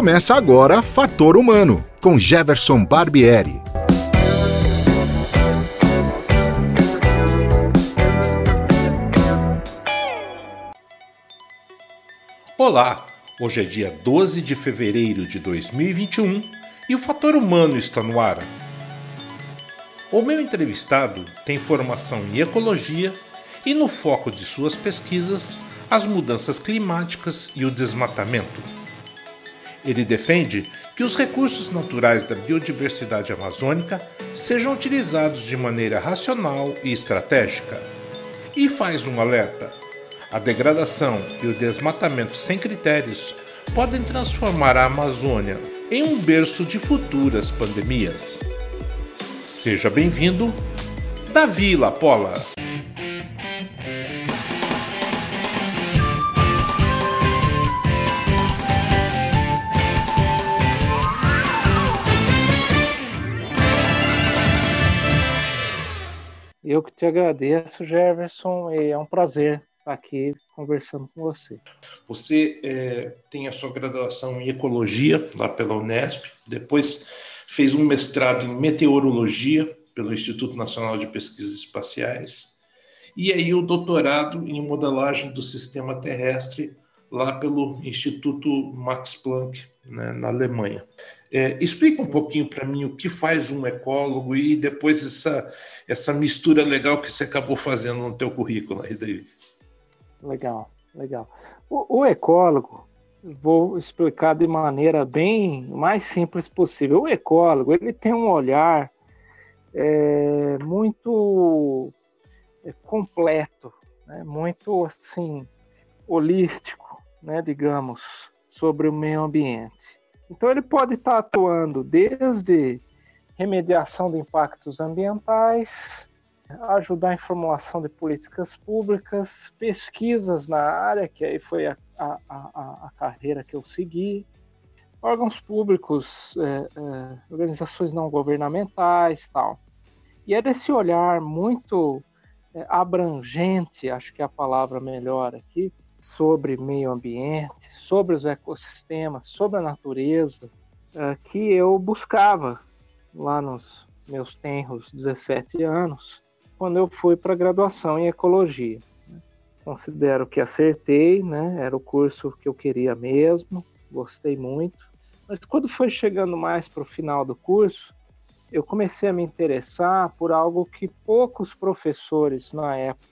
Começa agora Fator Humano, com Jefferson Barbieri. Olá, hoje é dia 12 de fevereiro de 2021 e o Fator Humano está no ar. O meu entrevistado tem formação em ecologia e no foco de suas pesquisas as mudanças climáticas e o desmatamento. Ele defende que os recursos naturais da biodiversidade amazônica sejam utilizados de maneira racional e estratégica. E faz um alerta: a degradação e o desmatamento sem critérios podem transformar a Amazônia em um berço de futuras pandemias. Seja bem-vindo, Davi Lapola. Eu que te agradeço, Jefferson, é um prazer estar aqui conversando com você. Você é, tem a sua graduação em ecologia lá pela Unesp, depois fez um mestrado em meteorologia pelo Instituto Nacional de Pesquisas Espaciais e aí o doutorado em modelagem do sistema terrestre lá pelo Instituto Max Planck né, na Alemanha. É, explica um pouquinho para mim o que faz um ecólogo e depois essa, essa mistura legal que você acabou fazendo no teu currículo aí, David. Legal, legal. O, o, ecólogo, vou explicar de maneira bem mais simples possível. O ecólogo ele tem um olhar é, muito é, completo, né? muito assim holístico, né? digamos, sobre o meio ambiente. Então, ele pode estar atuando desde remediação de impactos ambientais, ajudar em formulação de políticas públicas, pesquisas na área, que aí foi a, a, a, a carreira que eu segui, órgãos públicos, é, é, organizações não governamentais tal. E é desse olhar muito é, abrangente, acho que é a palavra melhor aqui, sobre meio ambiente, sobre os ecossistemas, sobre a natureza, que eu buscava lá nos meus tenros 17 anos, quando eu fui para a graduação em ecologia. Considero que acertei, né? era o curso que eu queria mesmo, gostei muito. Mas quando foi chegando mais para o final do curso, eu comecei a me interessar por algo que poucos professores na época,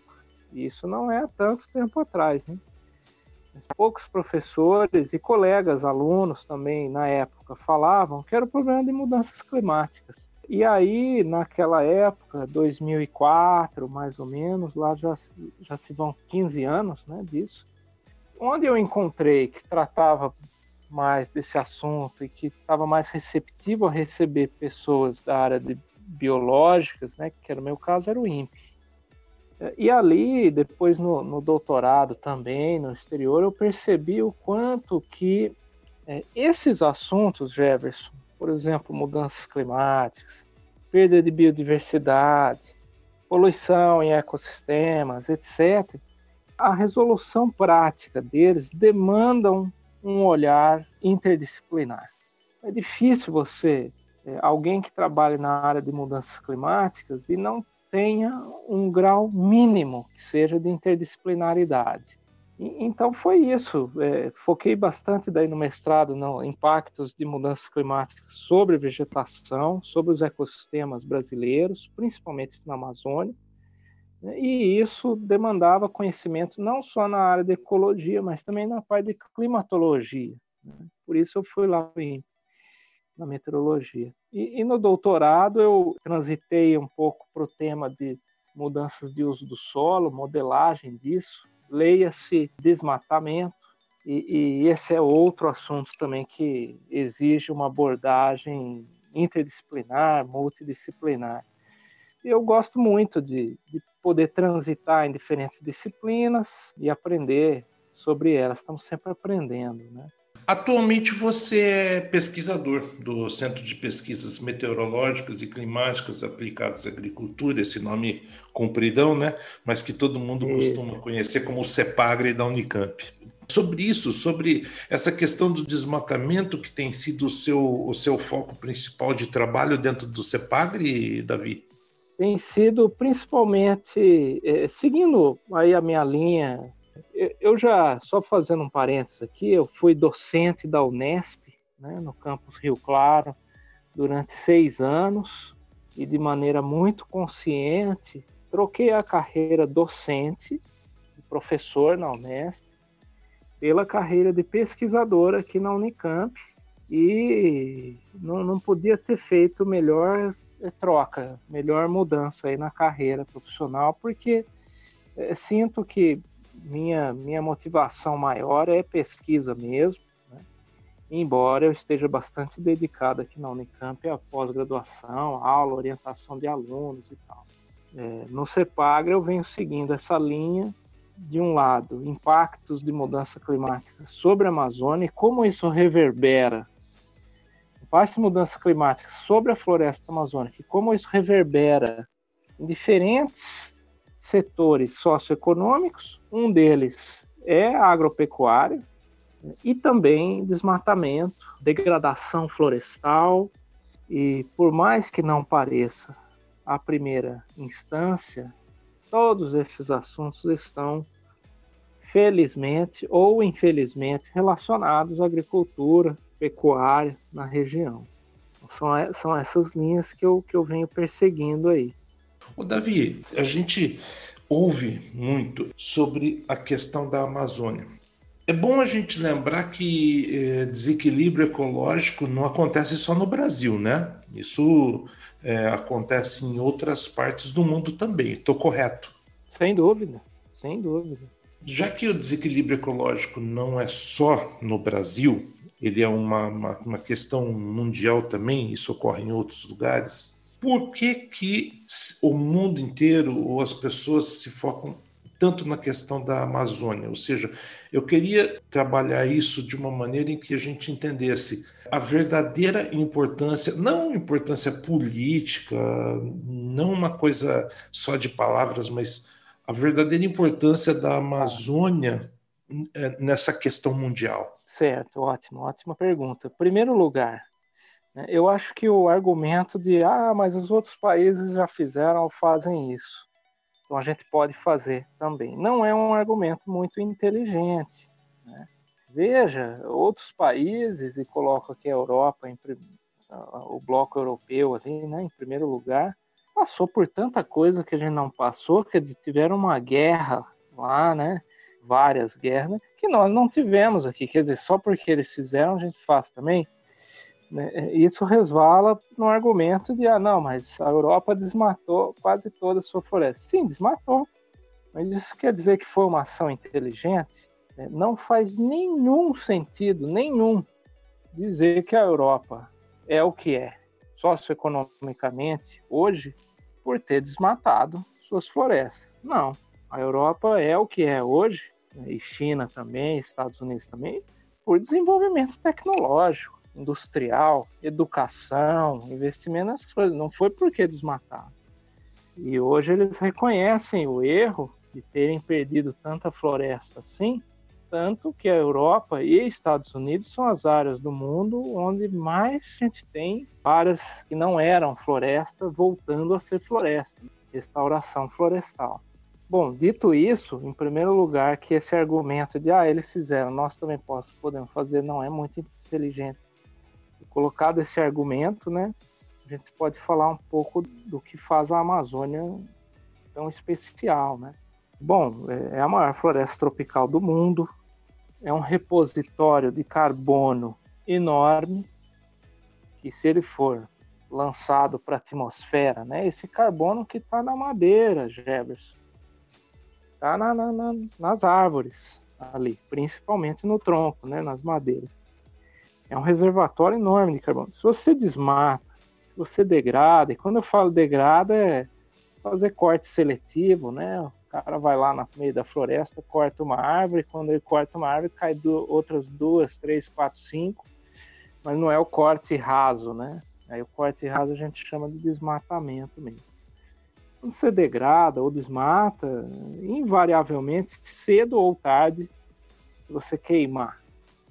e isso não é há tanto tempo atrás, né? Poucos professores e colegas, alunos também na época falavam que era o problema de mudanças climáticas. E aí, naquela época, 2004, mais ou menos, lá já, já se vão 15 anos né, disso, onde eu encontrei que tratava mais desse assunto e que estava mais receptivo a receber pessoas da área de biológicas, né, que era o meu caso, era o INPE. E ali, depois no, no, doutorado também, no exterior, eu percebi o quanto que é, esses assuntos, Jefferson, por exemplo, mudanças climáticas, perda de biodiversidade, poluição em ecossistemas, etc., a resolução prática deles demandam um olhar interdisciplinar. É difícil você, é, alguém que trabalhe na área de mudanças climáticas, e não tenha um grau mínimo que seja de interdisciplinaridade. E, então foi isso. É, foquei bastante daí no mestrado no impactos de mudanças climáticas sobre vegetação, sobre os ecossistemas brasileiros, principalmente na Amazônia. E isso demandava conhecimento não só na área de ecologia, mas também na parte de climatologia. Né? Por isso eu fui lá em na meteorologia. E, e, no doutorado eu transitei um pouco para o tema de mudanças de uso do solo, modelagem disso, leia-se desmatamento, e, e, esse é outro assunto também que exige uma abordagem interdisciplinar, multidisciplinar. Eu gosto muito de, de poder transitar em diferentes disciplinas e aprender sobre elas. Estamos sempre aprendendo, né? Atualmente você é pesquisador do Centro de Pesquisas Meteorológicas e Climáticas Aplicadas à Agricultura, esse nome compridão, né? Mas que todo mundo costuma conhecer como o CEPAGRE da Unicamp. sobre isso, sobre essa questão do desmatamento que tem sido o seu, o seu foco principal de trabalho dentro do CEPAGRE, Davi? Tem sido principalmente, é, seguindo aí a minha linha, eu já, só fazendo um parênteses aqui, eu fui docente da Unesp, né, no campus Rio Claro, durante seis anos, e de maneira muito consciente, troquei a carreira docente, professor na Unesp, pela carreira de pesquisadora aqui na Unicamp e não, não podia ter feito melhor eh, troca, melhor mudança aí na carreira profissional, porque é, sinto que minha, minha motivação maior é pesquisa mesmo, né? embora eu esteja bastante dedicado aqui na Unicamp à pós-graduação, aula, orientação de alunos e tal. É, no CEPAGRA eu venho seguindo essa linha de um lado, impactos de mudança climática sobre a Amazônia e como isso reverbera, impactos de mudança climática sobre a floresta amazônica e como isso reverbera em diferentes setores socioeconômicos, um deles é a agropecuária e também desmatamento, degradação florestal e por mais que não pareça à primeira instância, Todos esses assuntos estão, felizmente ou infelizmente, relacionados à agricultura, pecuária na região. São, são essas linhas que eu, que eu venho perseguindo aí. O Davi, a gente ouve muito sobre a questão da Amazônia. É bom a gente lembrar que é, desequilíbrio ecológico não acontece só no Brasil, né? Isso é, acontece em outras partes do mundo também. Estou correto? Sem dúvida, sem dúvida. Já que o desequilíbrio ecológico não é só no Brasil, ele é uma, uma, uma questão mundial também, isso ocorre em outros lugares. Por que, que o mundo inteiro ou as pessoas se focam tanto na questão da Amazônia. Ou seja, eu queria trabalhar isso de uma maneira em que a gente entendesse a verdadeira importância, não importância política, não uma coisa só de palavras, mas a verdadeira importância da Amazônia é, nessa questão mundial. Certo, ótimo, ótima pergunta. Primeiro lugar, eu acho que o argumento de ah, mas os outros países já fizeram ou fazem isso então a gente pode fazer também. Não é um argumento muito inteligente. Né? Veja, outros países, e coloco aqui a Europa, em, o bloco europeu ali, né, em primeiro lugar, passou por tanta coisa que a gente não passou, que tiveram uma guerra lá, né? Várias guerras, né, que nós não tivemos aqui. Quer dizer, só porque eles fizeram, a gente faz também. Né? Isso resvala no argumento de, ah, não, mas a Europa desmatou quase toda a sua floresta. Sim, desmatou. Mas isso quer dizer que foi uma ação inteligente? Né? Não faz nenhum sentido, nenhum, dizer que a Europa é o que é, socioeconomicamente, hoje, por ter desmatado suas florestas. Não. A Europa é o que é hoje, né? e China também, Estados Unidos também, por desenvolvimento tecnológico industrial, educação, investimento nessas coisas. Não foi porque desmataram. E hoje eles reconhecem o erro de terem perdido tanta floresta assim, tanto que a Europa e Estados Unidos são as áreas do mundo onde mais gente tem áreas que não eram floresta voltando a ser floresta, restauração florestal. Bom, dito isso, em primeiro lugar, que esse argumento de ah, eles fizeram, nós também podemos fazer, não é muito inteligente colocado esse argumento, né, a gente pode falar um pouco do que faz a Amazônia tão especial, né? Bom, é, é a maior floresta tropical do mundo, é um repositório de carbono enorme, que se ele for lançado para a atmosfera, né, esse carbono que está na madeira, Jefferson, está na, na, na, nas árvores ali, principalmente no tronco, né, nas madeiras. É um reservatório enorme de carbono. Se você desmata, se você degrada, e quando eu falo degrada é fazer corte seletivo, né? O cara vai lá no meio da floresta, corta uma árvore, quando ele corta uma árvore, cai do, outras duas, três, quatro, cinco, mas não é o corte raso, né? Aí o corte raso a gente chama de desmatamento mesmo. Quando você degrada ou desmata, invariavelmente, cedo ou tarde, Se você queimar,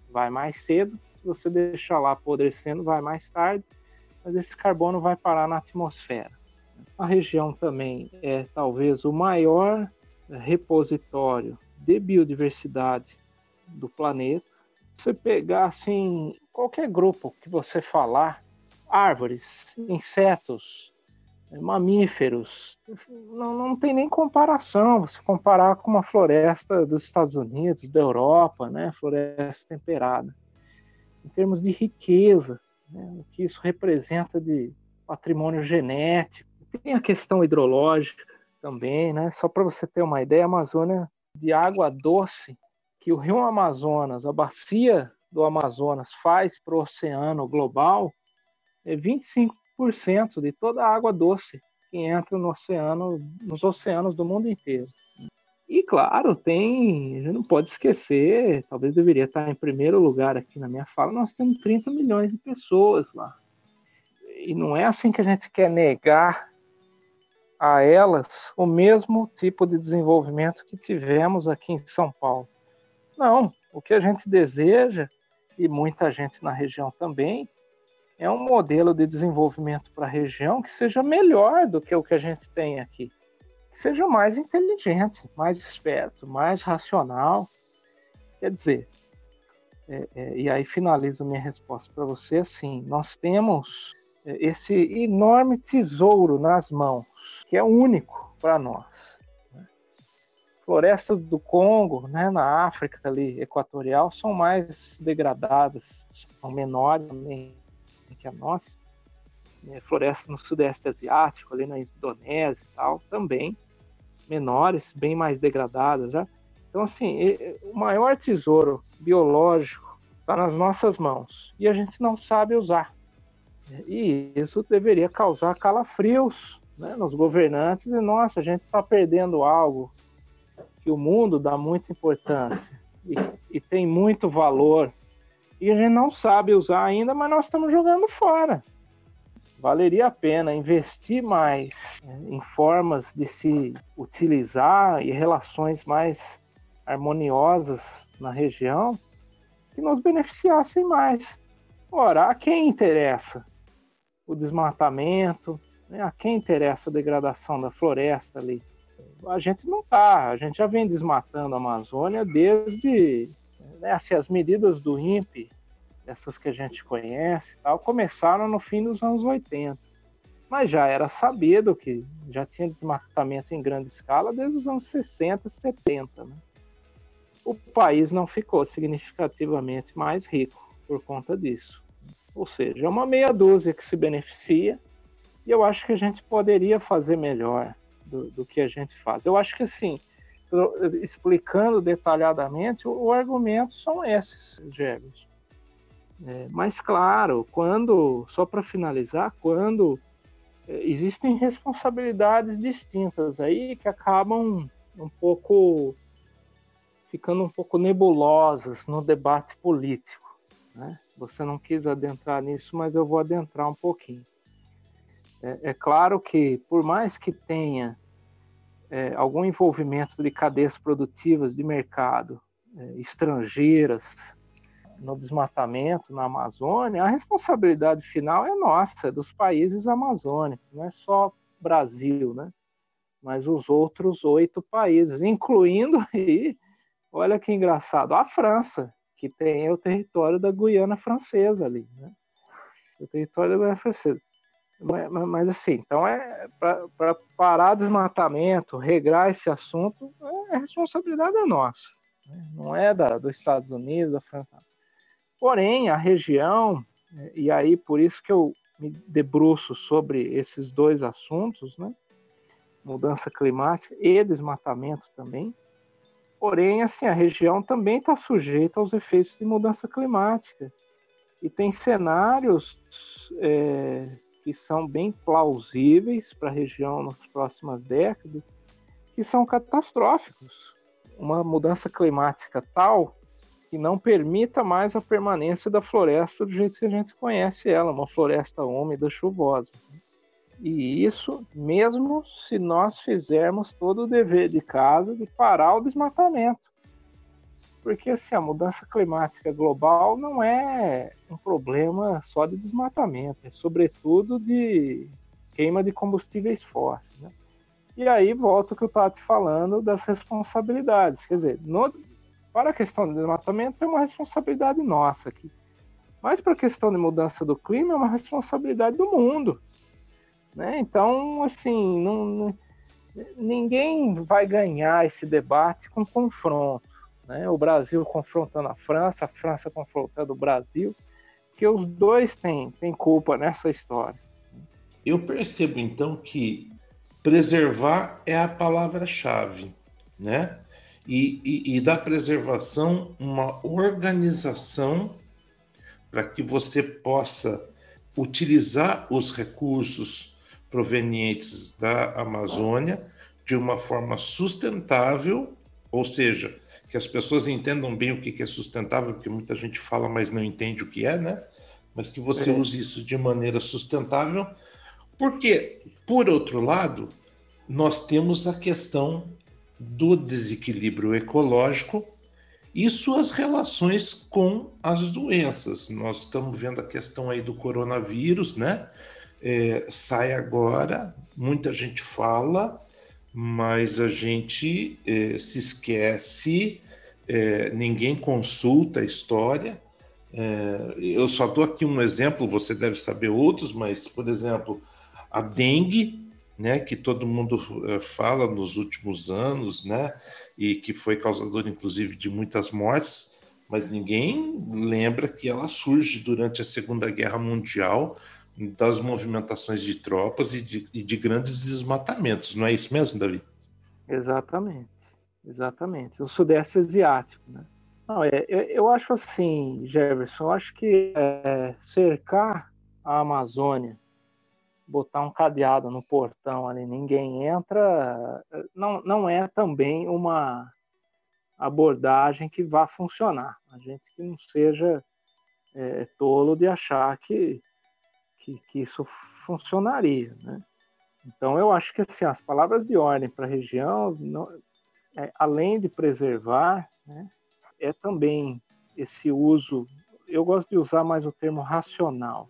vai mais cedo. Você deixar lá apodrecendo, vai mais tarde. Mas esse carbono vai parar na atmosfera. A região também é talvez o maior repositório de biodiversidade do planeta. Você pegar assim qualquer grupo que você falar, árvores, insetos, mamíferos, não, não tem nem comparação. Você comparar com uma floresta dos Estados Unidos, da Europa, né, floresta temperada. Em termos de riqueza, né, o que isso representa de patrimônio genético. Tem a questão hidrológica também, né? Só para você ter uma ideia, a Amazônia de água doce que o Rio Amazonas, a bacia do Amazonas faz para o oceano global é 25% de toda a água doce que entra no oceano, nos oceanos do mundo inteiro. E claro, tem, a gente não pode esquecer, talvez deveria estar em primeiro lugar aqui na minha fala, nós temos 30 milhões de pessoas lá. E não é assim que a gente quer negar a elas o mesmo tipo de desenvolvimento que tivemos aqui em São Paulo. Não, o que a gente deseja, e muita gente na região também, é um modelo de desenvolvimento para a região que seja melhor do que o que a gente tem aqui. Seja mais inteligente, mais esperto, mais racional. Quer dizer, é, é, e aí finalizo minha resposta para você assim: nós temos é, esse enorme tesouro nas mãos, que é único para nós. Né? Florestas do Congo, né, na África ali equatorial, são mais degradadas, são menores que a nossa. É, florestas no Sudeste Asiático, ali na Indonésia e tal, também menores, bem mais degradadas já. Então, assim, o maior tesouro biológico está nas nossas mãos e a gente não sabe usar. E isso deveria causar calafrios né, nos governantes e, nossa, a gente está perdendo algo que o mundo dá muita importância e, e, tem muito valor e a gente não sabe usar ainda, mas nós estamos jogando fora. Valeria a pena investir mais em formas de se utilizar e relações mais harmoniosas na região que nos beneficiassem mais. Ora, a quem interessa? o desmatamento, né? a quem interessa a degradação da floresta ali? A gente não está, a gente já vem desmatando a Amazônia desde né, assim, as medidas do INPE, essas que a gente conhece, tal, começaram no fim dos anos 80. Mas já era sabido que já tinha desmatamento em grande escala desde os anos 60, 70. Né? O país não ficou significativamente mais rico por conta disso. Ou seja, é uma meia dúzia que se beneficia e eu acho que a gente poderia fazer melhor do, do que a gente faz. Eu acho que assim, explicando detalhadamente, o, o argumento são esses, Jefferson. É, mas claro, quando, só para finalizar, quando é, existem responsabilidades distintas aí que acabam um pouco ficando um pouco nebulosas no debate político. Né? Você não quis adentrar nisso, mas eu vou adentrar um pouquinho. É, é claro que, por mais que tenha é, algum envolvimento de cadeias produtivas de mercado é, estrangeiras no desmatamento na Amazônia, a responsabilidade final é nossa, dos países amazônicos, não é só Brasil, né? mas os outros oito países, incluindo aí, olha que engraçado, a França, que tem o território da Guiana Francesa ali, né? O território da Guiana Francesa. Mas, mas assim, então é para parar desmatamento, regrar esse assunto, é, a responsabilidade é nossa, né? não é da, dos Estados Unidos, da França. Porém, a região, e aí por isso que eu me debruço sobre esses dois assuntos, né? mudança climática e desmatamento também, Porém, assim, a região também está sujeita aos efeitos de mudança climática. E tem cenários é, que são bem plausíveis para a região nas próximas décadas, que são catastróficos. Uma mudança climática tal que não permita mais a permanência da floresta do jeito que a gente conhece ela, uma floresta úmida, chuvosa. E isso mesmo se nós fizermos todo o dever de casa de parar o desmatamento. porque assim, a mudança climática global não é um problema só de desmatamento, é sobretudo de queima de combustíveis fósseis. Né? E aí volta o que eu estava te falando das responsabilidades. Quer dizer, no, para a questão do desmatamento é uma responsabilidade nossa aqui. Mas para a questão de mudança do clima é uma responsabilidade do mundo. Né? Então, assim, não, ninguém vai ganhar esse debate com confronto. Né? O Brasil confrontando a França, a França confrontando o Brasil, que os dois têm, têm culpa nessa história. Eu percebo então que preservar é a palavra-chave, né? E, e, e da preservação uma organização para que você possa utilizar os recursos provenientes da Amazônia de uma forma sustentável, ou seja, que as pessoas entendam bem o que é sustentável, porque muita gente fala, mas não entende o que é, né? Mas que você é. use isso de maneira sustentável, porque, por outro lado, nós temos a questão do desequilíbrio ecológico e suas relações com as doenças. Nós estamos vendo a questão aí do coronavírus, né? É, sai agora, muita gente fala, mas a gente é, se esquece, é, ninguém consulta a história. É, eu só dou aqui um exemplo, você deve saber outros, mas, por exemplo, a dengue, né, que todo mundo é, fala nos últimos anos, né, e que foi causador, inclusive, de muitas mortes, mas ninguém lembra que ela surge durante a Segunda Guerra Mundial das movimentações de tropas e de, e de grandes desmatamentos, não é isso mesmo, Davi? Exatamente, exatamente. O Sudeste Asiático, né? Não, é, eu, eu acho assim, Jefferson, eu acho que é, cercar a Amazônia, botar um cadeado no portão ali, ninguém entra, não, não é também uma abordagem que vá funcionar. A gente que não seja é, tolo de achar que que, que isso funcionaria, né? Então eu acho que assim as palavras de ordem para a região, não, é, além de preservar, né, é também esse uso. Eu gosto de usar mais o termo racional,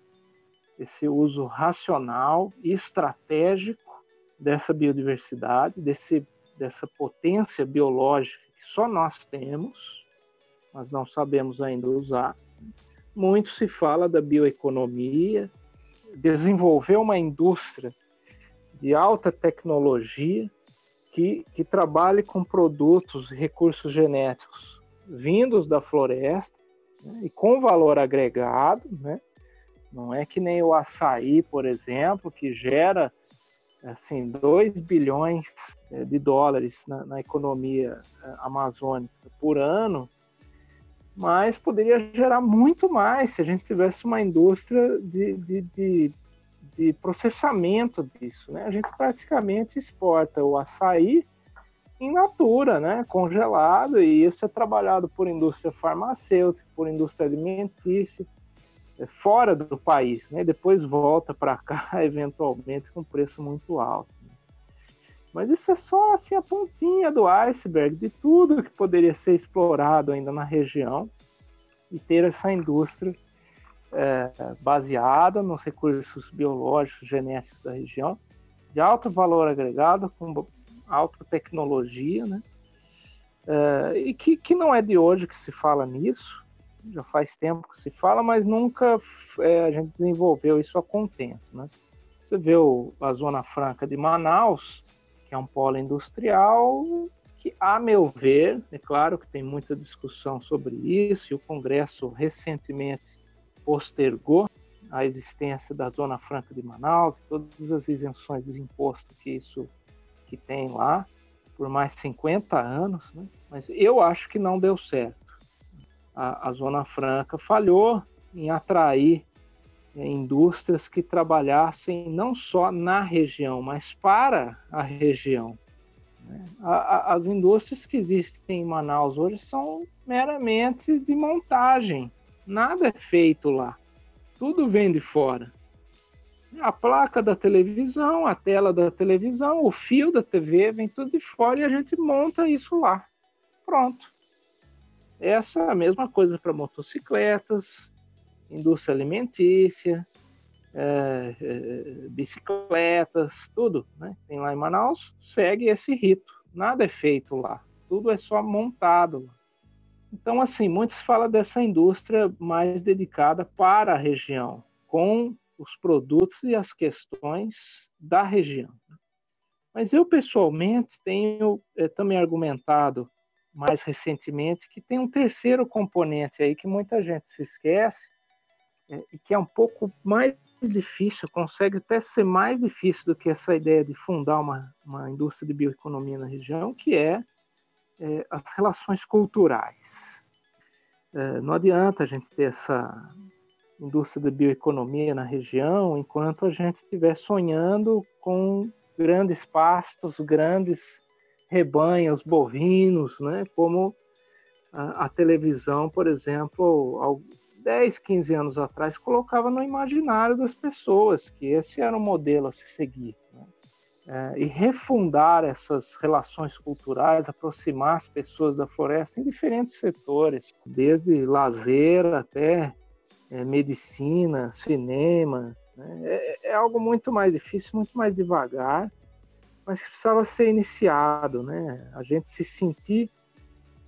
esse uso racional e estratégico dessa biodiversidade, desse, dessa potência biológica que só nós temos, mas não sabemos ainda usar. Muito se fala da bioeconomia, desenvolver uma indústria de alta tecnologia que, que trabalhe com produtos e recursos genéticos vindos da floresta né, e com valor agregado, né? Não é que nem o açaí, por exemplo, que gera assim 2 bilhões eh, de dólares na, na economia eh, amazônica por ano, mas poderia gerar muito mais se a gente tivesse uma indústria de, de, de, de processamento disso. Né? A gente praticamente exporta o açaí em natura, né? congelado, e isso é trabalhado por indústria farmacêutica, por indústria alimentícia, é, fora do país, né? depois volta para cá, eventualmente, com preço muito alto. Mas isso é só assim, a pontinha do iceberg de tudo que poderia ser explorado ainda na região e ter essa indústria é, baseada nos recursos biológicos, genéticos da região, de alto valor agregado, com alta tecnologia, né? É, e que, que não é de hoje que se fala nisso, já faz tempo que se fala, mas nunca é, a gente desenvolveu isso a contento, né? Você vê o, a Zona Franca de Manaus, que é um polo industrial que, a meu ver, é claro que tem muita discussão sobre isso, e o Congresso recentemente postergou a existência da Zona Franca de Manaus, todas as isenções de imposto que isso que tem lá, por mais 50 anos, né? mas eu acho que não deu certo. A, a Zona Franca falhou em atrair indústrias que trabalhassem não só na região, mas para a região. Né? As indústrias que existem em Manaus hoje são meramente de montagem, nada é feito lá, tudo vem de fora. A placa da televisão, a tela da televisão, o fio da TV vem tudo de fora e a gente monta isso lá. Pronto. Essa é mesma coisa para motocicletas, indústria alimentícia, é, é, bicicletas, tudo, né? Tem lá em Manaus, segue esse rito. Nada é feito lá, tudo é só montado. Então, assim, muitos falam dessa indústria mais dedicada para a região, com os produtos e as questões da região. Mas eu, pessoalmente, tenho é, também argumentado mais recentemente que tem um terceiro componente aí que muita gente se esquece é, e que é um pouco mais difícil, consegue até ser mais difícil do que essa ideia de fundar uma, uma indústria de bioeconomia na região, que é, é as relações culturais. É, não adianta a gente ter essa indústria de bioeconomia na região enquanto a gente estiver sonhando com grandes pastos, grandes rebanhos bovinos, né? como a, televisão, por exemplo, 10, 15 anos atrás, colocava no imaginário das pessoas que esse era o modelo a se seguir. Né? É, e refundar essas relações culturais, aproximar as pessoas da floresta em diferentes setores, desde lazer até é, medicina, cinema. Né? É, é, algo muito mais difícil, muito mais devagar, mas precisava ser iniciado, né? A gente se sentir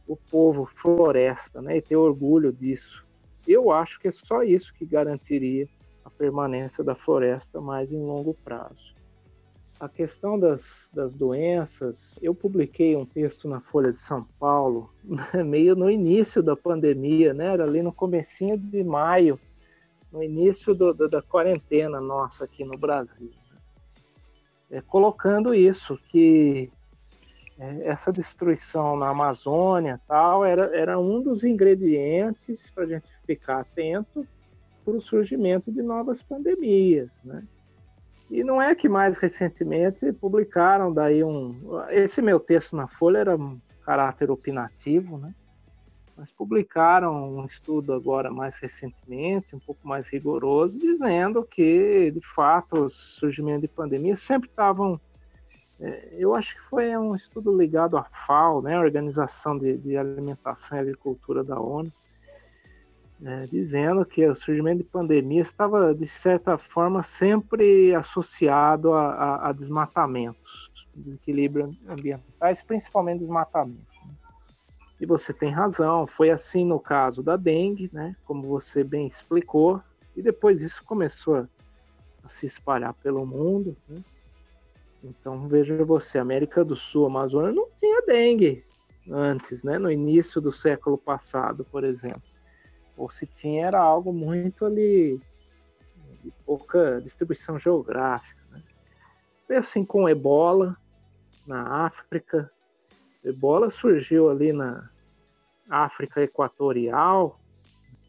o povo floresta, né? E ter orgulho disso. Eu acho que é só isso que garantiria a permanência da floresta mais em longo prazo. A questão das, das doenças, eu publiquei um texto na Folha de São Paulo, meio no início da pandemia, né? Era ali no comecinho de maio, no início do, do, da quarentena nossa aqui no Brasil é, colocando isso, que é, essa destruição na Amazônia tal era, era um dos ingredientes para a gente ficar atento para o surgimento de novas pandemias, né? E não é que mais recentemente publicaram daí um... Esse meu texto na Folha era um caráter opinativo, né? Mas publicaram um estudo agora mais recentemente, um pouco mais rigoroso, dizendo que, de fato, o surgimento de pandemias sempre estavam. É, eu acho que foi um estudo ligado à FAO, né, Organização de, de Alimentação e Agricultura da ONU, é, dizendo que o surgimento de pandemias estava, de certa forma, sempre associado a, a, a desmatamentos, desequilíbrios ambientais, principalmente desmatamentos. E você tem razão, foi assim no caso da dengue, né? Como você bem explicou, e depois isso começou a, se espalhar pelo mundo. Né? Então veja você, América do Sul, Amazônia não tinha dengue antes, né? No início do século passado, por exemplo. Ou se tinha era algo muito ali de pouca distribuição geográfica. Né? Foi assim com Ebola na África, ebola surgiu ali na África Equatorial,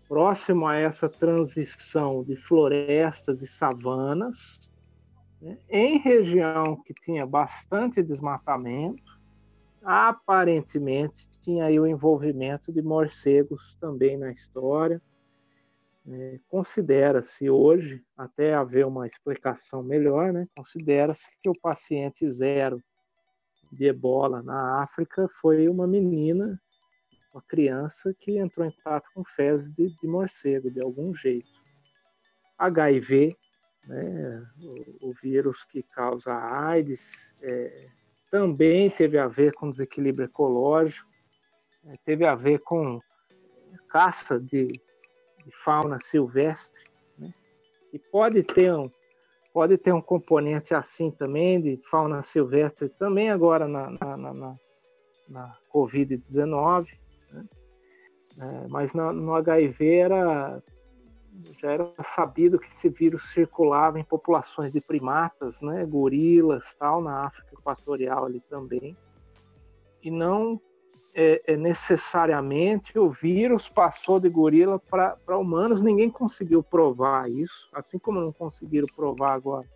próximo a essa transição de florestas e savanas, né, em região que tinha bastante desmatamento, aparentemente tinha aí o envolvimento de morcegos também na história. É, considera-se hoje, até haver uma explicação melhor, né, considera-se que o paciente zero de ebola na África foi uma menina, uma criança que entrou em contato com fezes de, de morcego, de algum jeito. HIV, né, o, o vírus que causa AIDS, é, também teve a ver com desequilíbrio ecológico, é, teve a ver com caça de, de fauna silvestre, né, e pode ter um, pode ter um componente assim também, de fauna silvestre, também agora na, na, na, na Covid-19, né? é, mas no, no, HIV era, já era sabido que esse vírus circulava em populações de primatas, né? gorilas, tal, na África Equatorial ali também, e não é, é, necessariamente o vírus passou de gorila para humanos, ninguém conseguiu provar isso, assim como não conseguiram provar agora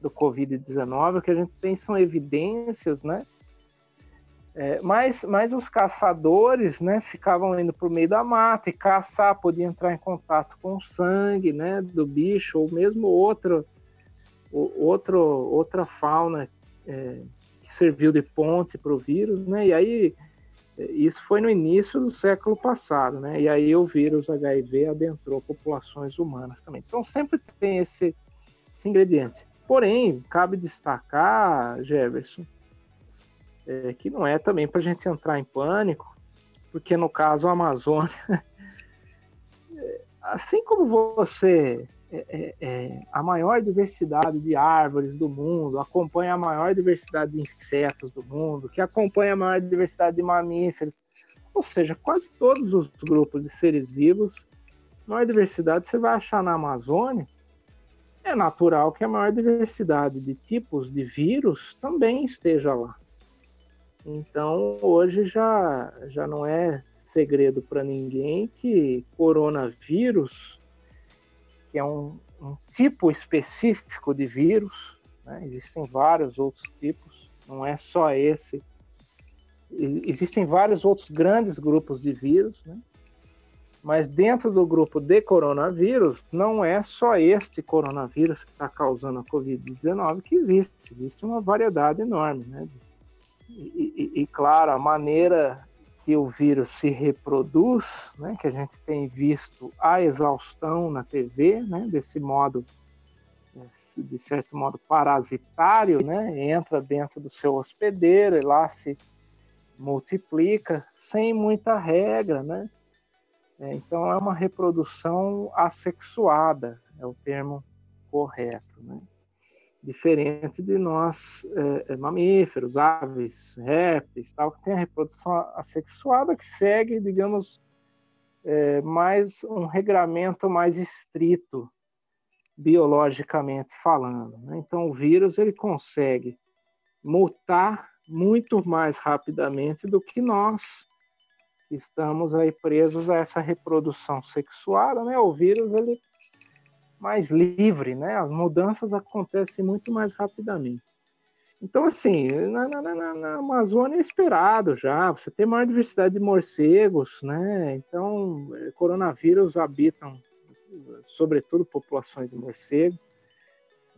do Covid-19, o que a gente tem são evidências, né? É, mas, mas os caçadores né, ficavam indo para o meio da mata e caçar, podia entrar em contato com o sangue né, do bicho, ou mesmo outro, outro, outra fauna é, que serviu de ponte para o vírus, né? E aí Isso foi no início do século passado, né? E aí o vírus HIV adentrou populações humanas também. Então sempre tem esse, esse ingrediente. Porém, cabe destacar, Jefferson, é, que não é também para a gente entrar em pânico, porque no caso a Amazônia, assim como você é, é, é, a maior diversidade de árvores do mundo, acompanha a maior diversidade de insetos do mundo, que acompanha a maior diversidade de mamíferos, ou seja, quase todos os grupos de seres vivos, maior diversidade você vai achar na Amazônia, é natural que a maior diversidade de tipos de vírus também esteja lá. Então, hoje já, já não é segredo para ninguém que coronavírus, que é um, um tipo específico de vírus, né? existem vários outros tipos, não é só esse. Existem vários outros grandes grupos de vírus, né? Mas dentro do grupo de coronavírus, não é só este coronavírus que está causando a Covid-19 que existe. Existe uma variedade enorme, né? E, e, e, claro, a maneira que o vírus se reproduz, né? Que a gente tem visto a exaustão na TV, né? Desse modo, de certo modo, parasitário, né? Entra dentro do seu hospedeiro e lá se multiplica sem muita regra, né? É, então é uma reprodução assexuada, é o termo correto, né? Diferente de nós é, é, mamíferos, aves, répteis, tal, que tem a reprodução assexuada que segue, digamos, é, mais um regramento mais estrito biologicamente falando. Né? Então o vírus ele consegue mutar muito mais rapidamente do que nós estamos aí presos a essa reprodução sexuada, né? O vírus ele mais livre, né? As mudanças acontecem muito mais rapidamente. Então, assim, na, na, na, na Amazônia é esperado já. Você tem maior diversidade de morcegos, né? Então, eh, coronavírus habitam, sobretudo, populações de morcego.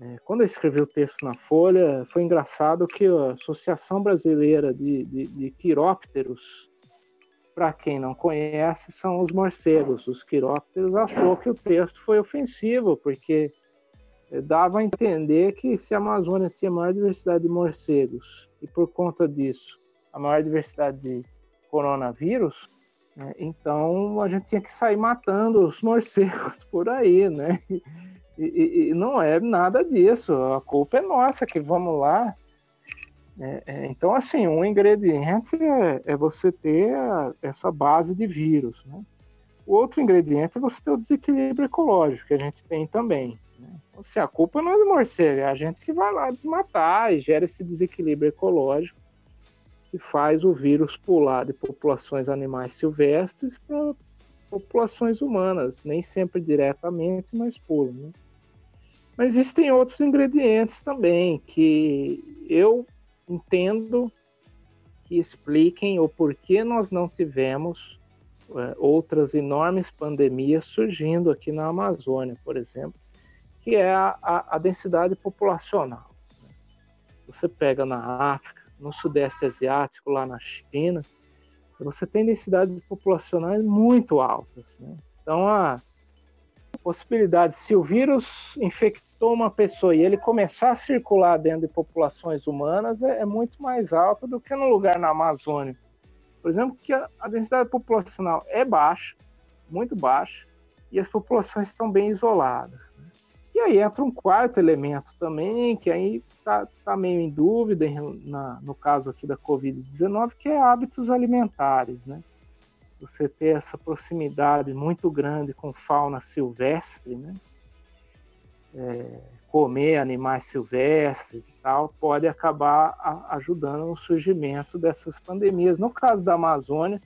É, quando eu escrevi o texto na Folha, foi engraçado que a Associação Brasileira de, de, de Quirópteros para quem não conhece, são os morcegos. Os quirópteros achou que o texto foi ofensivo, porque dava a entender que se a Amazônia tinha maior diversidade de morcegos e por conta disso a maior diversidade de coronavírus, né, então a gente tinha que sair matando os morcegos por aí, né? E, e, e não é nada disso. A culpa é nossa que vamos lá é, é, então, assim, um ingrediente é, é você ter a, essa base de vírus. Né? O outro ingrediente é você ter o desequilíbrio ecológico, que a gente tem também. Né? Então, assim, a culpa não é do morcego, é a gente que vai lá desmatar e gera esse desequilíbrio ecológico que faz o vírus pular de populações animais silvestres para populações humanas, nem sempre diretamente, mas pula. Né? Mas existem outros ingredientes também que eu entendo que expliquem o porquê nós não tivemos é, outras enormes pandemias surgindo aqui na Amazônia, por exemplo, que é a, a, a densidade populacional. Você pega na África, no Sudeste Asiático, lá na China, você tem densidades populacionais muito altas. Né? Então, a possibilidade, se o vírus infectou uma pessoa e ele começar a circular dentro de populações humanas é, é muito mais alta do que no lugar na Amazônia. Por exemplo, que a, a densidade populacional é baixa, muito baixa, e as populações estão bem isoladas. Né? E aí entra um quarto elemento também, que aí está tá meio em dúvida na, no caso aqui da Covid-19, que é hábitos alimentares, né? Você ter essa proximidade muito grande com fauna silvestre, né? é, comer animais silvestres e tal, pode acabar ajudando no surgimento dessas pandemias. No caso da Amazônia,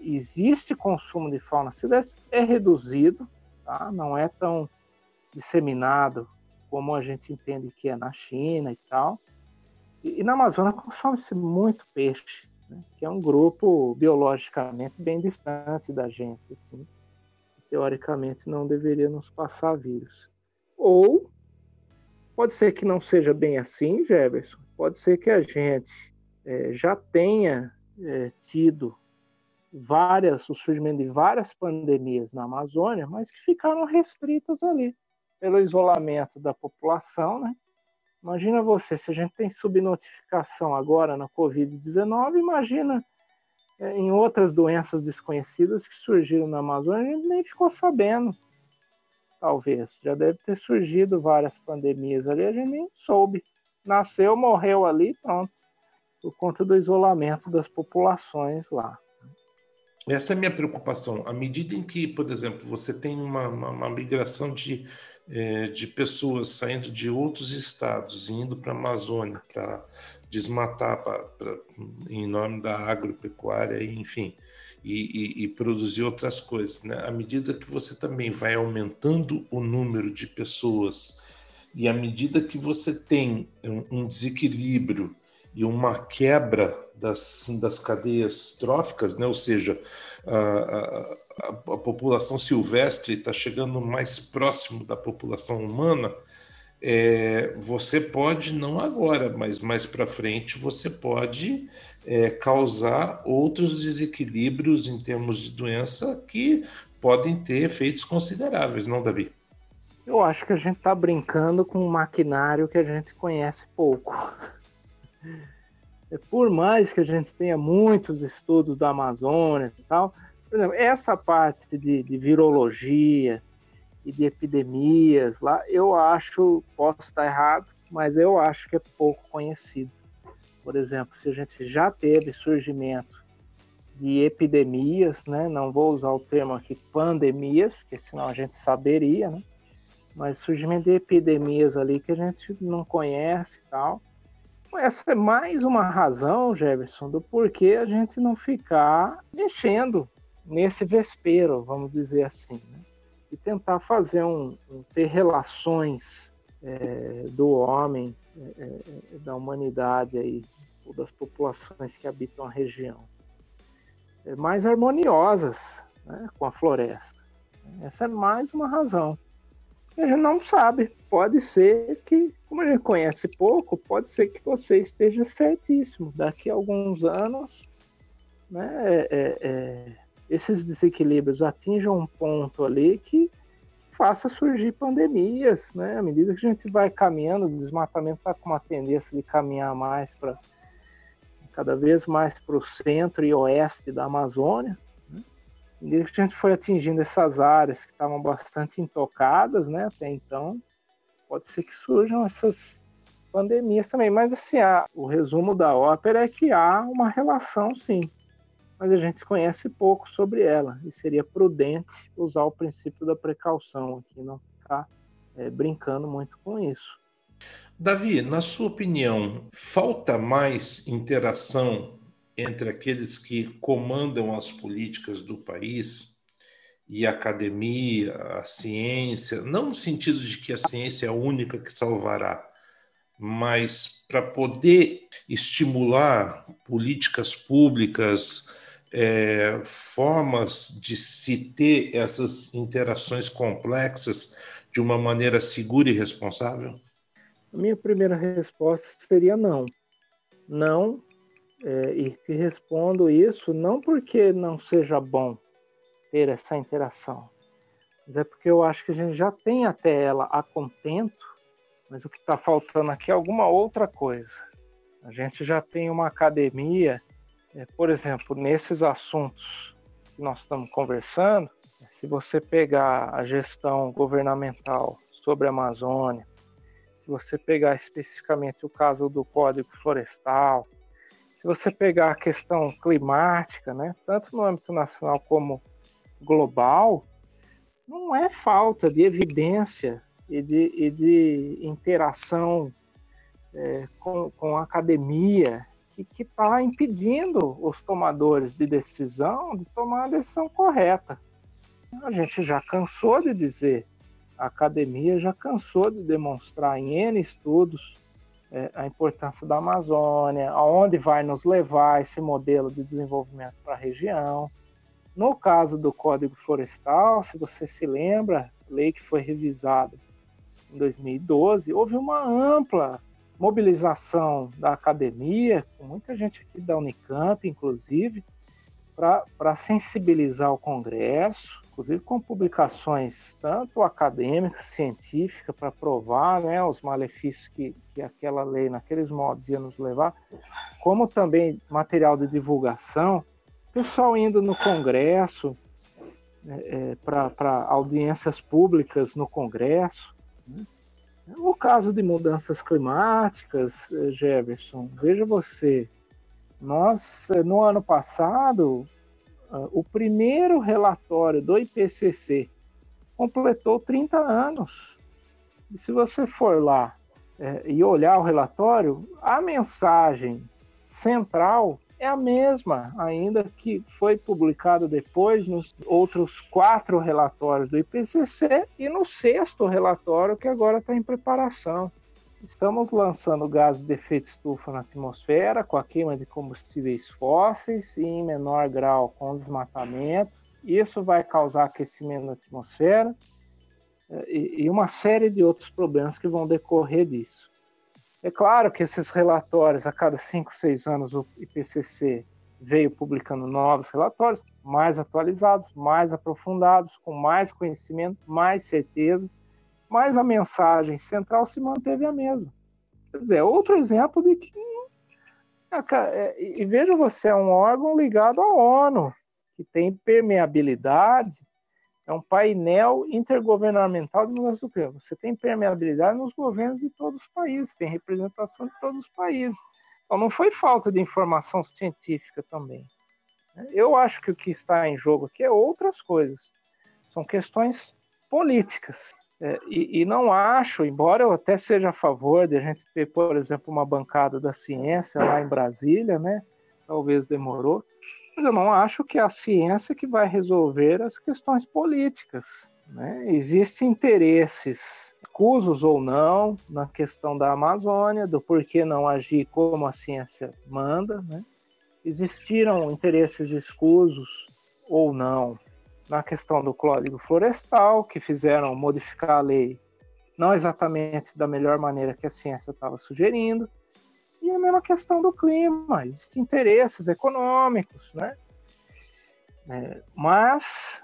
existe consumo de fauna silvestre, é reduzido, tá? não é tão disseminado como a gente entende que é na China e tal. E, e na Amazônia consome-se muito peixe, né? que é um grupo biologicamente bem distante da gente, assim. Teoricamente não deveria nos passar vírus. Ou pode ser que não seja bem assim, Jefferson. Pode ser que a gente é, já tenha é, tido várias, o surgimento de várias pandemias na Amazônia, mas que ficaram restritas ali pelo isolamento da população, né? Imagina você, se a gente tem subnotificação agora na Covid-19, imagina é, em outras doenças desconhecidas que surgiram na Amazônia, a gente nem ficou sabendo. Talvez. Já deve ter surgido várias pandemias ali, a gente nem soube. Nasceu, morreu ali, pronto. Por conta do isolamento das populações lá. Essa é a minha preocupação. À medida em que, por exemplo, você tem uma, uma, uma migração de é, de pessoas saindo de outros estados indo para a Amazônia para desmatar pra, pra, em nome da agropecuária, enfim, e, e, e, produzir outras coisas. Né? À medida que você também vai aumentando o número de pessoas e à medida que você tem um, desequilíbrio e uma quebra das, das cadeias tróficas, né? ou seja, a, a, população silvestre está chegando mais próximo da população humana, é, você pode, não agora, mas mais para frente, você pode é, causar outros desequilíbrios em termos de doença que podem ter efeitos consideráveis, não, Davi? Eu acho que a gente está brincando com um maquinário que a gente conhece pouco. Por mais que a gente tenha muitos estudos da Amazônia e tal, por exemplo, essa parte de, de virologia e de epidemias lá, eu acho, posso estar errado, mas eu acho que é pouco conhecido. Por exemplo, se a gente já teve surgimento de epidemias, né? Não vou usar o termo aqui pandemias, porque senão a gente saberia, né? Mas surgimento de epidemias ali que a gente não conhece e tal. Essa é mais uma razão, Jefferson, do porquê a gente não ficar mexendo nesse vespeiro, vamos dizer assim, né? e tentar fazer um, um ter relações é, do homem, é, é, da humanidade aí, ou das populações que habitam a região, é, mais harmoniosas né, com a floresta. Essa é mais uma razão. A gente não sabe. Pode ser que, como a gente conhece pouco, pode ser que você esteja certíssimo. Daqui a alguns anos, né, é, é, é esses desequilíbrios atinjam um ponto ali que faça surgir pandemias, né? À medida que a gente vai caminhando, o desmatamento está com uma tendência de caminhar mais para cada vez mais para o centro e oeste da Amazônia. Que a gente foi atingindo essas áreas que estavam bastante intocadas, né? Até então, pode ser que surjam essas pandemias também. Mas assim, a, o resumo da ópera é que há uma relação, sim, mas a gente conhece pouco sobre ela e seria prudente usar o princípio da precaução aqui, não ficar é, brincando muito com isso. Davi, na sua opinião, falta mais interação entre aqueles que comandam as políticas do país e a academia, a ciência, não no sentido de que a ciência é a única que salvará, mas para poder estimular políticas públicas, é, formas de se ter essas interações complexas de uma maneira segura e responsável? A minha primeira resposta seria não. Não, é, e te respondo isso não porque não seja bom ter essa interação, mas é porque eu acho que a gente já tem até ela a contento, mas o que está faltando aqui é alguma outra coisa. A gente já tem uma academia é, por exemplo, nesses assuntos que nós estamos conversando, se você pegar a gestão governamental sobre a Amazônia, se você pegar especificamente o caso do Código Florestal, se você pegar a questão climática, né, tanto no âmbito nacional como global, não é falta de evidência e de, e de interação é, com, com a academia que está impedindo os tomadores de decisão de tomar a decisão correta. A gente já cansou de dizer, a academia já cansou de demonstrar em N estudos a importância da Amazônia, aonde vai nos levar esse modelo de desenvolvimento para a região. No caso do Código Florestal, se você se lembra, lei que foi revisada em 2012, houve uma ampla mobilização da academia, com muita gente aqui da Unicamp, inclusive, para sensibilizar o Congresso, inclusive com publicações tanto acadêmicas, científicas, para provar né, os malefícios que, que aquela lei, naqueles modos, ia nos levar, como também material de divulgação, pessoal indo no Congresso, é, é para audiências públicas no Congresso. Né? O caso de mudanças climáticas, é, Jefferson, veja você, nós, é, no ano passado, o primeiro relatório do IPCC completou 30 anos. E se você for lá é, e olhar o relatório, a mensagem central é a mesma, ainda que foi publicado depois nos outros quatro relatórios do IPCC e no sexto relatório que agora está em preparação. Estamos lançando gases de efeito estufa na atmosfera com a queima de combustíveis fósseis e em menor grau com o desmatamento. Isso vai causar aquecimento na atmosfera eh, e uma série de outros problemas que vão decorrer disso. É claro que esses relatórios, a cada cinco, seis anos, o IPCC veio publicando novos relatórios, mais atualizados, mais aprofundados, com mais conhecimento, mais certeza, mas a mensagem central se manteve a mesma. Quer dizer, outro exemplo de que. É, e veja você, é um órgão ligado à ONU, que tem permeabilidade é um painel intergovernamental de mudança do clima. Você tem permeabilidade nos governos de todos os países, tem representação de todos os países. Então, não foi falta de informação científica também. Eu acho que o que está em jogo aqui é outras coisas. São questões políticas. É, e, e, não acho, embora eu até seja a favor de a gente ter, por exemplo, uma bancada da ciência lá em Brasília, né? Talvez demorou, mas eu não acho que é a ciência que vai resolver as questões políticas. Né? Existem interesses, escusos ou não, na questão da Amazônia, do porquê não agir como a ciência manda. Né? Existiram interesses escusos ou não na questão do código florestal, que fizeram modificar a lei não exatamente da melhor maneira que a ciência estava sugerindo. E a mesma questão do clima, existem interesses econômicos, né? É, mas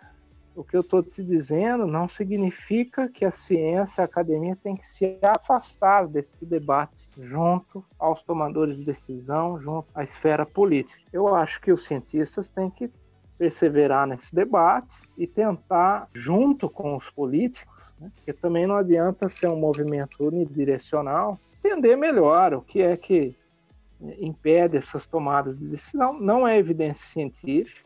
o que eu estou te dizendo não significa que a ciência, a academia tem que se afastar desse debate junto aos tomadores de decisão, junto à esfera política. Eu acho que os cientistas têm que perseverar nesse debate e tentar, junto com os políticos, né, porque também não adianta ser um movimento unidirecional, entender melhor o que é que impede essas tomadas de decisão. Não é evidência científica,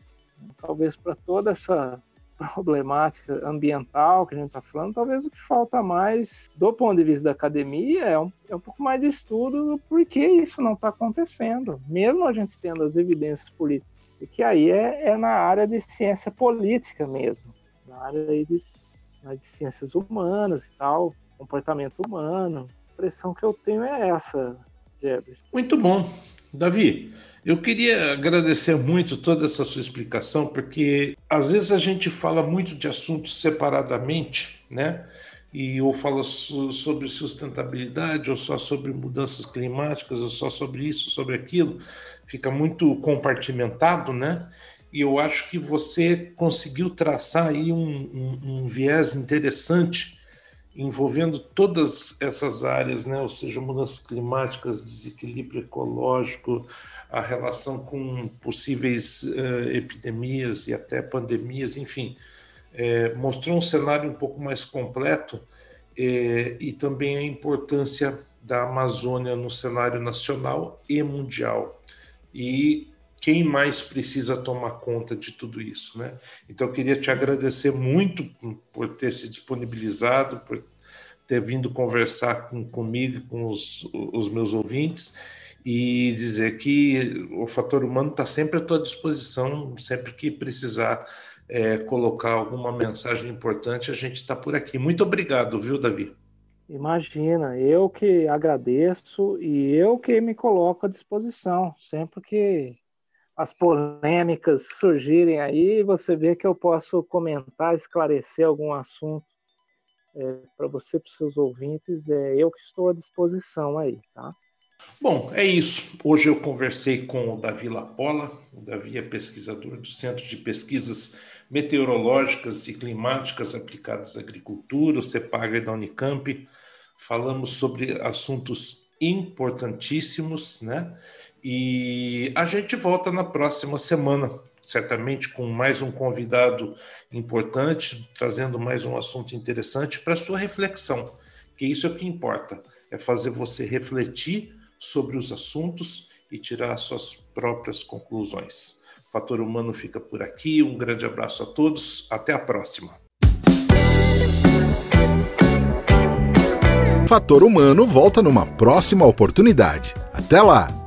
talvez para toda essa problemática ambiental que a gente está falando, talvez o que falta mais, do ponto de vista da academia, é um, é um pouco mais de estudo do porquê isso não está acontecendo, mesmo a gente tendo as evidências políticas. Que aí é, é na área de ciência política mesmo, na área de, de ciências humanas e tal, comportamento humano, impressão que eu tenho é essa, Jefferson. Muito bom. Davi, eu queria agradecer muito toda essa sua explicação, porque às vezes a gente fala muito de assuntos separadamente, né? E ou fala sobre sustentabilidade, ou só sobre mudanças climáticas, ou só sobre isso, sobre aquilo, fica muito compartimentado, né? E eu acho que você conseguiu traçar aí um, um, um viés interessante envolvendo todas essas áreas, né? ou seja, mudanças climáticas, desequilíbrio ecológico, a relação com possíveis uh, epidemias e até pandemias, enfim, é, mostrou um cenário um pouco mais completo é, e também a importância da Amazônia no cenário nacional e mundial. E quem mais precisa tomar conta de tudo isso, né? Então eu queria te agradecer muito por ter se disponibilizado, por ter vindo conversar com, comigo, com os, os meus ouvintes e dizer que o fator humano está sempre à tua disposição, sempre que precisar é, colocar alguma mensagem importante, a gente está por aqui. Muito obrigado, viu, Davi? Imagina, eu que agradeço e eu que me coloco à disposição. Sempre que as polêmicas surgirem aí, você vê que eu posso comentar, esclarecer algum assunto é, para você, para os seus ouvintes, é eu que estou à disposição aí, tá? Bom, é isso. Hoje eu conversei com o Davi Lapola. O Davi é pesquisador do Centro de Pesquisas Meteorológicas e Climáticas Aplicadas à Agricultura, o CEPAGRE da Unicamp. Falamos sobre assuntos importantíssimos, né? E a gente volta na próxima semana, certamente com mais um convidado importante, trazendo mais um assunto interessante para sua reflexão, que isso é o que importa, é fazer você refletir sobre os assuntos e tirar suas próprias conclusões. Fator Humano fica por aqui, um grande abraço a todos, até a próxima. Fator Humano volta numa próxima oportunidade. Até lá!